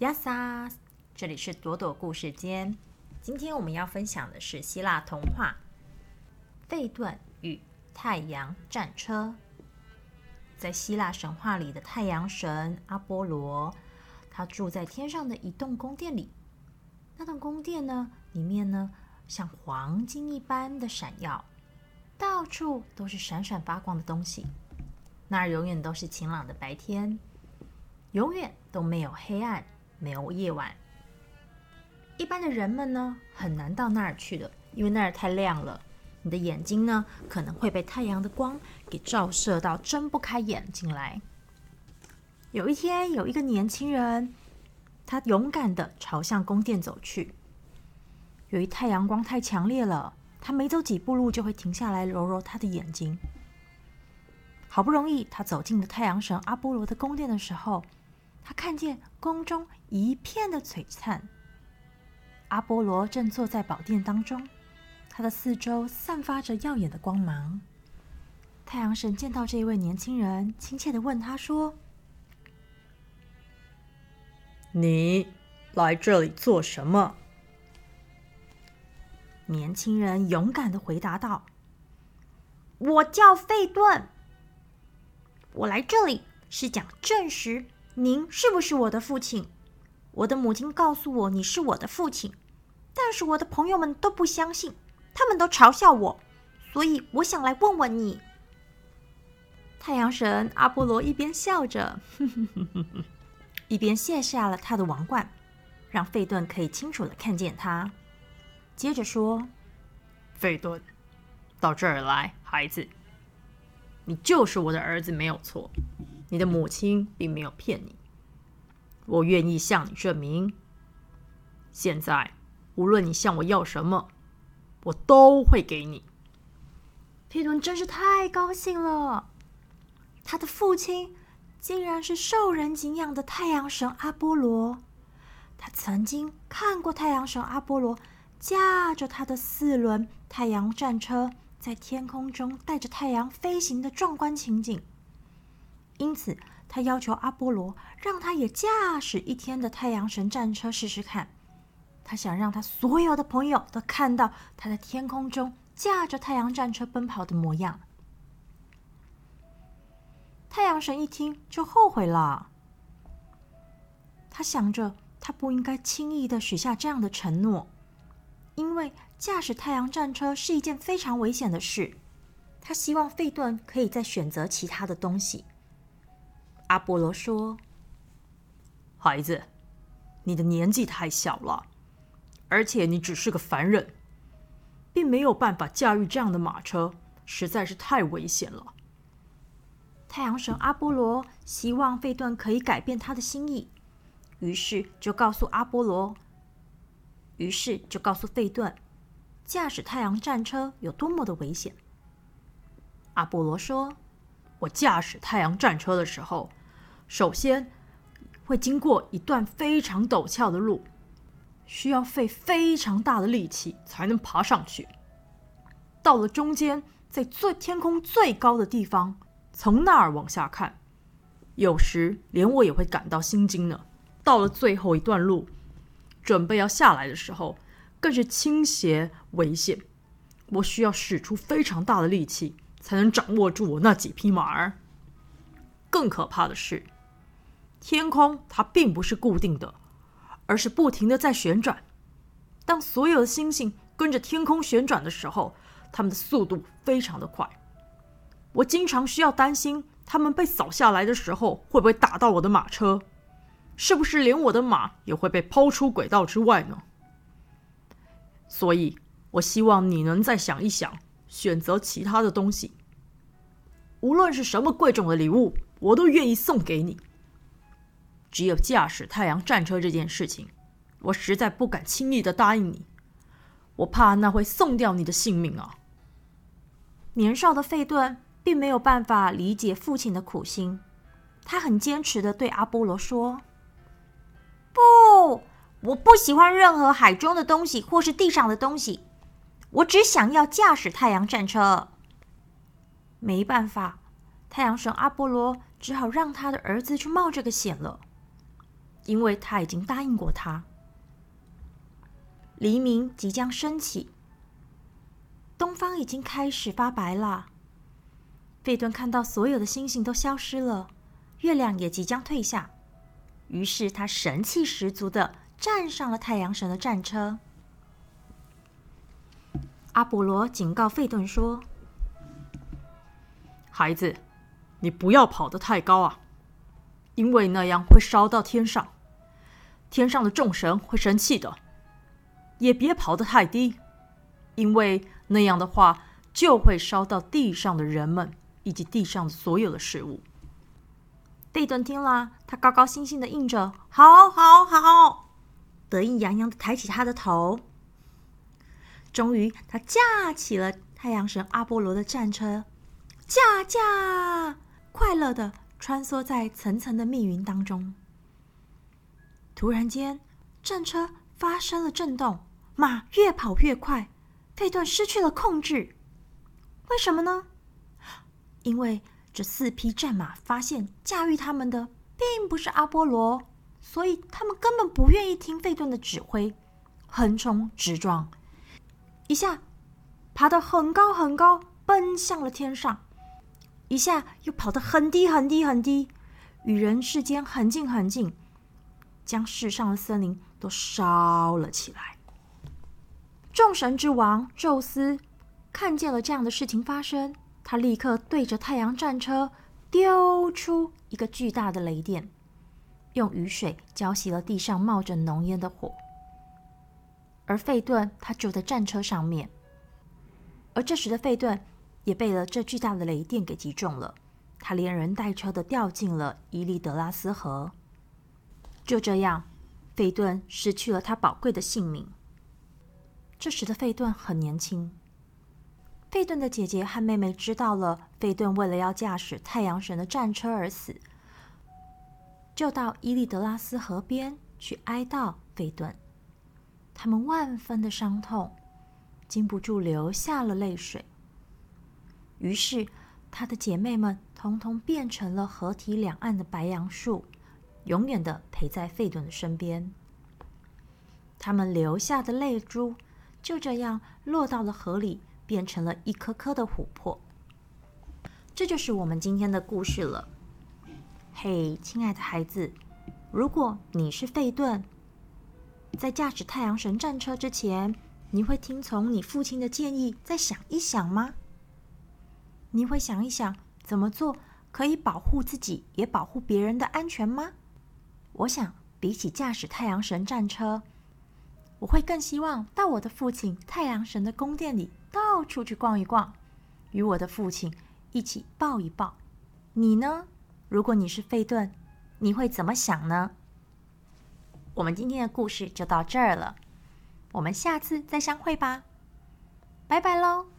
亚萨，这里是朵朵故事间。今天我们要分享的是希腊童话《费顿与太阳战车》。在希腊神话里的太阳神阿波罗，他住在天上的一栋宫殿里。那栋宫殿呢，里面呢像黄金一般的闪耀，到处都是闪闪发光的东西。那儿永远都是晴朗的白天，永远都没有黑暗。没有夜晚，一般的人们呢很难到那儿去的，因为那儿太亮了。你的眼睛呢可能会被太阳的光给照射到，睁不开眼睛来。有一天，有一个年轻人，他勇敢的朝向宫殿走去。由于太阳光太强烈了，他没走几步路就会停下来揉揉他的眼睛。好不容易，他走进了太阳神阿波罗的宫殿的时候。他看见宫中一片的璀璨，阿波罗正坐在宝殿当中，他的四周散发着耀眼的光芒。太阳神见到这一位年轻人，亲切的问他说：“你来这里做什么？”年轻人勇敢的回答道：“我叫费顿，我来这里是讲证实。”您是不是我的父亲？我的母亲告诉我你是我的父亲，但是我的朋友们都不相信，他们都嘲笑我，所以我想来问问你。太阳神阿波罗一边笑着，一边卸下了他的王冠，让费顿可以清楚的看见他。接着说：“费顿，到这儿来，孩子，你就是我的儿子，没有错。”你的母亲并没有骗你，我愿意向你证明。现在，无论你向我要什么，我都会给你。皮顿真是太高兴了，他的父亲竟然是受人敬仰的太阳神阿波罗。他曾经看过太阳神阿波罗驾着他的四轮太阳战车在天空中带着太阳飞行的壮观情景。因此，他要求阿波罗让他也驾驶一天的太阳神战车试试看。他想让他所有的朋友都看到他在天空中驾着太阳战车奔跑的模样。太阳神一听就后悔了。他想着，他不应该轻易的许下这样的承诺，因为驾驶太阳战车是一件非常危险的事。他希望费顿可以再选择其他的东西。阿波罗说：“孩子，你的年纪太小了，而且你只是个凡人，并没有办法驾驭这样的马车，实在是太危险了。”太阳神阿波罗希望费顿可以改变他的心意，于是就告诉阿波罗，于是就告诉费顿，驾驶太阳战车有多么的危险。阿波罗说。我驾驶太阳战车的时候，首先会经过一段非常陡峭的路，需要费非常大的力气才能爬上去。到了中间，在最天空最高的地方，从那儿往下看，有时连我也会感到心惊呢。到了最后一段路，准备要下来的时候，更是倾斜危险，我需要使出非常大的力气。才能掌握住我那几匹马儿。更可怕的是，天空它并不是固定的，而是不停的在旋转。当所有的星星跟着天空旋转的时候，它们的速度非常的快。我经常需要担心，它们被扫下来的时候会不会打到我的马车？是不是连我的马也会被抛出轨道之外呢？所以，我希望你能再想一想。选择其他的东西，无论是什么贵重的礼物，我都愿意送给你。只有驾驶太阳战车这件事情，我实在不敢轻易的答应你，我怕那会送掉你的性命啊！年少的费顿并没有办法理解父亲的苦心，他很坚持的对阿波罗说：“不，我不喜欢任何海中的东西或是地上的东西。”我只想要驾驶太阳战车。没办法，太阳神阿波罗只好让他的儿子去冒这个险了。因为他已经答应过他。黎明即将升起，东方已经开始发白了。费顿看到所有的星星都消失了，月亮也即将退下，于是他神气十足的站上了太阳神的战车。阿波罗警告费顿说：“孩子，你不要跑得太高啊，因为那样会烧到天上，天上的众神会生气的。也别跑得太低，因为那样的话就会烧到地上的人们以及地上所有的事物。”费顿听了，他高高兴兴的应着：“好，好，好！”得意洋洋的抬起他的头。终于，他驾起了太阳神阿波罗的战车，驾驾，快乐的穿梭在层层的密云当中。突然间，战车发生了震动，马越跑越快，费顿失去了控制。为什么呢？因为这四匹战马发现驾驭他们的并不是阿波罗，所以他们根本不愿意听费顿的指挥，横冲直撞。一下爬得很高很高，奔向了天上；一下又跑得很低很低很低，与人世间很近很近，将世上的森林都烧了起来。众神之王宙斯看见了这样的事情发生，他立刻对着太阳战车丢出一个巨大的雷电，用雨水浇熄了地上冒着浓烟的火。而费顿他就在战车上面，而这时的费顿也被了这巨大的雷电给击中了，他连人带车的掉进了伊利德拉斯河。就这样，费顿失去了他宝贵的性命。这时的费顿很年轻，费顿的姐姐和妹妹知道了费顿为了要驾驶太阳神的战车而死，就到伊利德拉斯河边去哀悼费顿。他们万分的伤痛，禁不住流下了泪水。于是，他的姐妹们通通变成了河堤两岸的白杨树，永远的陪在费顿的身边。他们流下的泪珠就这样落到了河里，变成了一颗颗的琥珀。这就是我们今天的故事了。嘿，亲爱的孩子，如果你是费顿，在驾驶太阳神战车之前，你会听从你父亲的建议，再想一想吗？你会想一想怎么做可以保护自己，也保护别人的安全吗？我想，比起驾驶太阳神战车，我会更希望到我的父亲太阳神的宫殿里到处去逛一逛，与我的父亲一起抱一抱。你呢？如果你是费顿，你会怎么想呢？我们今天的故事就到这儿了，我们下次再相会吧，拜拜喽。